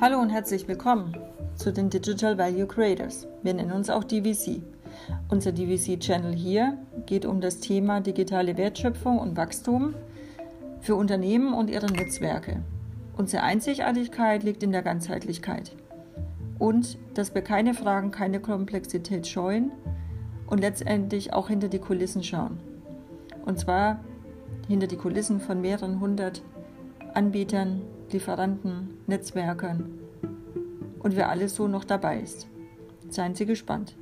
Hallo und herzlich willkommen zu den Digital Value Creators. Wir nennen uns auch DVC. Unser DVC-Channel hier geht um das Thema digitale Wertschöpfung und Wachstum für Unternehmen und ihre Netzwerke. Unsere Einzigartigkeit liegt in der Ganzheitlichkeit und dass wir keine Fragen, keine Komplexität scheuen und letztendlich auch hinter die Kulissen schauen. Und zwar hinter die Kulissen von mehreren hundert Anbietern, Lieferanten, Netzwerkern und wer alles so noch dabei ist. Seien Sie gespannt.